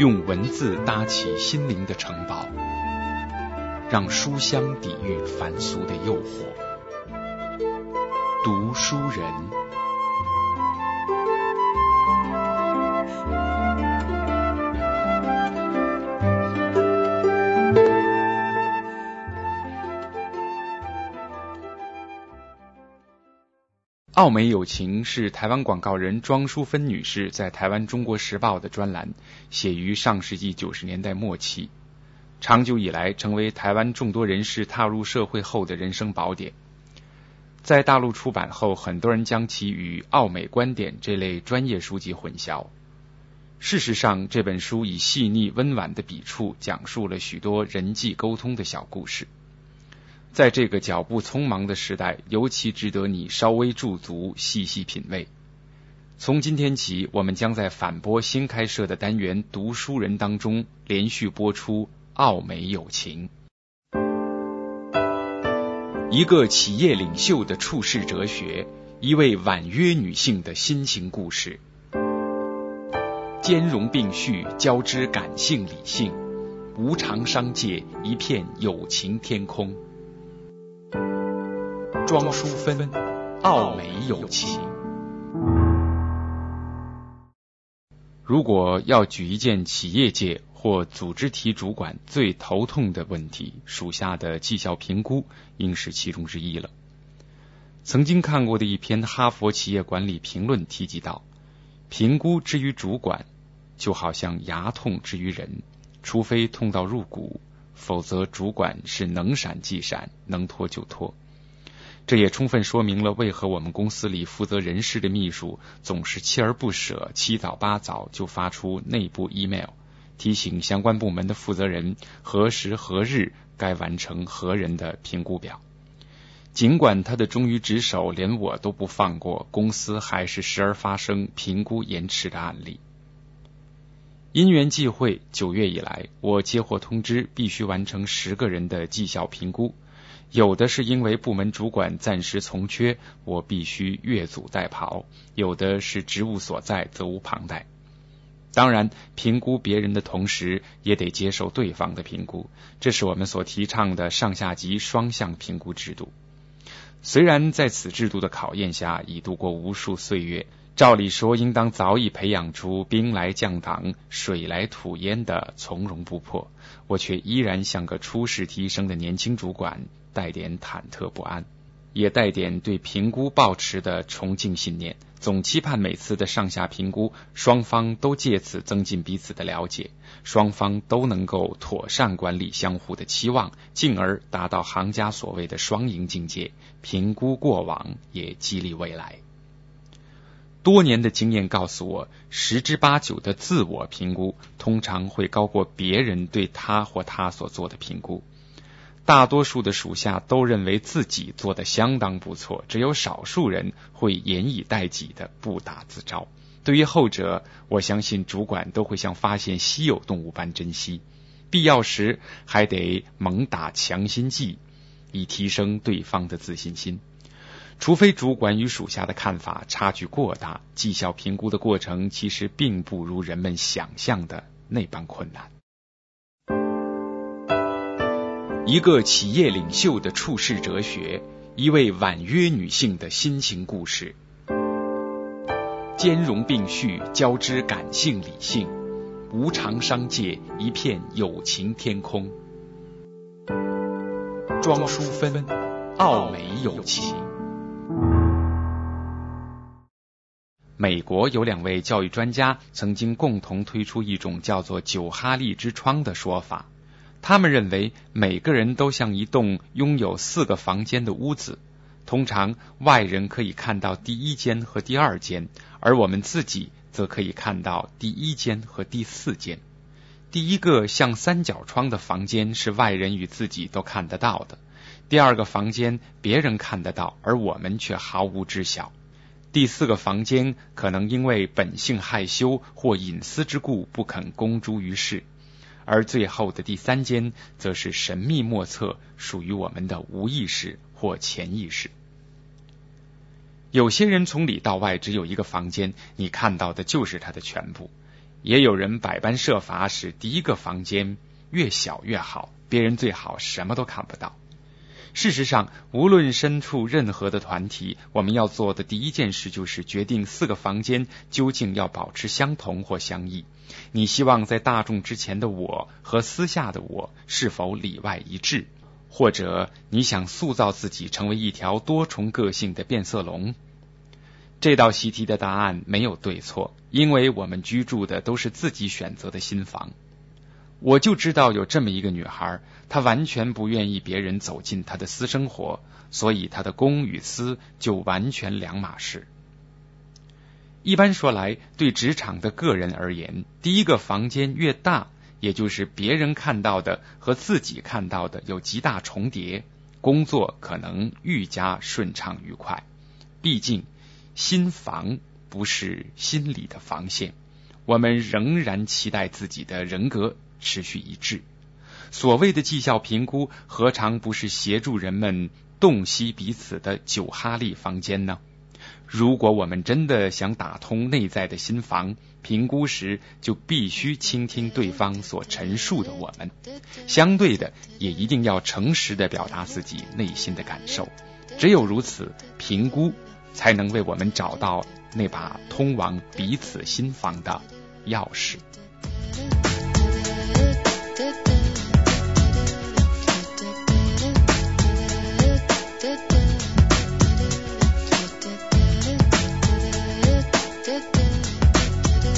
用文字搭起心灵的城堡，让书香抵御凡俗的诱惑。读书人。澳美友情是台湾广告人庄淑芬女士在台湾《中国时报》的专栏，写于上世纪九十年代末期，长久以来成为台湾众多人士踏入社会后的人生宝典。在大陆出版后，很多人将其与《澳美观点》这类专业书籍混淆。事实上，这本书以细腻温婉的笔触，讲述了许多人际沟通的小故事。在这个脚步匆忙的时代，尤其值得你稍微驻足、细细品味。从今天起，我们将在反播新开设的单元《读书人》当中连续播出《澳美友情》，一个企业领袖的处世哲学，一位婉约女性的心情故事，兼容并蓄，交织感性理性，无常商界，一片友情天空。庄淑芬，奥美友情。如果要举一件企业界或组织体主管最头痛的问题，属下的绩效评估应是其中之一了。曾经看过的一篇哈佛企业管理评论提及到，评估之于主管，就好像牙痛之于人，除非痛到入骨，否则主管是能闪即闪，能拖就拖。这也充分说明了为何我们公司里负责人事的秘书总是锲而不舍、七早八早就发出内部 email，提醒相关部门的负责人何时何日该完成何人的评估表。尽管他的忠于职守连我都不放过，公司还是时而发生评估延迟的案例。因缘际会，九月以来，我接获通知，必须完成十个人的绩效评估。有的是因为部门主管暂时从缺，我必须越俎代庖；有的是职务所在，责无旁贷。当然，评估别人的同时，也得接受对方的评估，这是我们所提倡的上下级双向评估制度。虽然在此制度的考验下已度过无数岁月，照理说应当早已培养出兵来将挡、水来土掩的从容不迫，我却依然像个初试提升的年轻主管。带点忐忑不安，也带点对评估抱持的崇敬信念，总期盼每次的上下评估，双方都借此增进彼此的了解，双方都能够妥善管理相互的期望，进而达到行家所谓的双赢境界。评估过往，也激励未来。多年的经验告诉我，十之八九的自我评估通常会高过别人对他或他所做的评估。大多数的属下都认为自己做的相当不错，只有少数人会严以待己的不打自招。对于后者，我相信主管都会像发现稀有动物般珍惜，必要时还得猛打强心剂，以提升对方的自信心。除非主管与属下的看法差距过大，绩效评估的过程其实并不如人们想象的那般困难。一个企业领袖的处世哲学，一位婉约女性的心情故事，兼容并蓄，交织感性理性，无常商界，一片友情天空。庄淑芬，澳美友情。美国有两位教育专家曾经共同推出一种叫做“九哈利之窗”的说法。他们认为，每个人都像一栋拥有四个房间的屋子。通常，外人可以看到第一间和第二间，而我们自己则可以看到第一间和第四间。第一个像三角窗的房间是外人与自己都看得到的；第二个房间别人看得到，而我们却毫无知晓；第四个房间可能因为本性害羞或隐私之故不肯公诸于世。而最后的第三间，则是神秘莫测，属于我们的无意识或潜意识。有些人从里到外只有一个房间，你看到的就是他的全部；也有人百般设法使第一个房间越小越好，别人最好什么都看不到。事实上，无论身处任何的团体，我们要做的第一件事就是决定四个房间究竟要保持相同或相异。你希望在大众之前的我和私下的我是否里外一致？或者你想塑造自己成为一条多重个性的变色龙？这道习题的答案没有对错，因为我们居住的都是自己选择的新房。我就知道有这么一个女孩，她完全不愿意别人走进她的私生活，所以她的公与私就完全两码事。一般说来，对职场的个人而言，第一个房间越大，也就是别人看到的和自己看到的有极大重叠，工作可能愈加顺畅愉快。毕竟。心防不是心理的防线，我们仍然期待自己的人格持续一致。所谓的绩效评估，何尝不是协助人们洞悉彼此的九哈利房间呢？如果我们真的想打通内在的心房，评估时就必须倾听对方所陈述的我们，相对的也一定要诚实的表达自己内心的感受。只有如此，评估。才能为我们找到那把通往彼此心房的钥匙。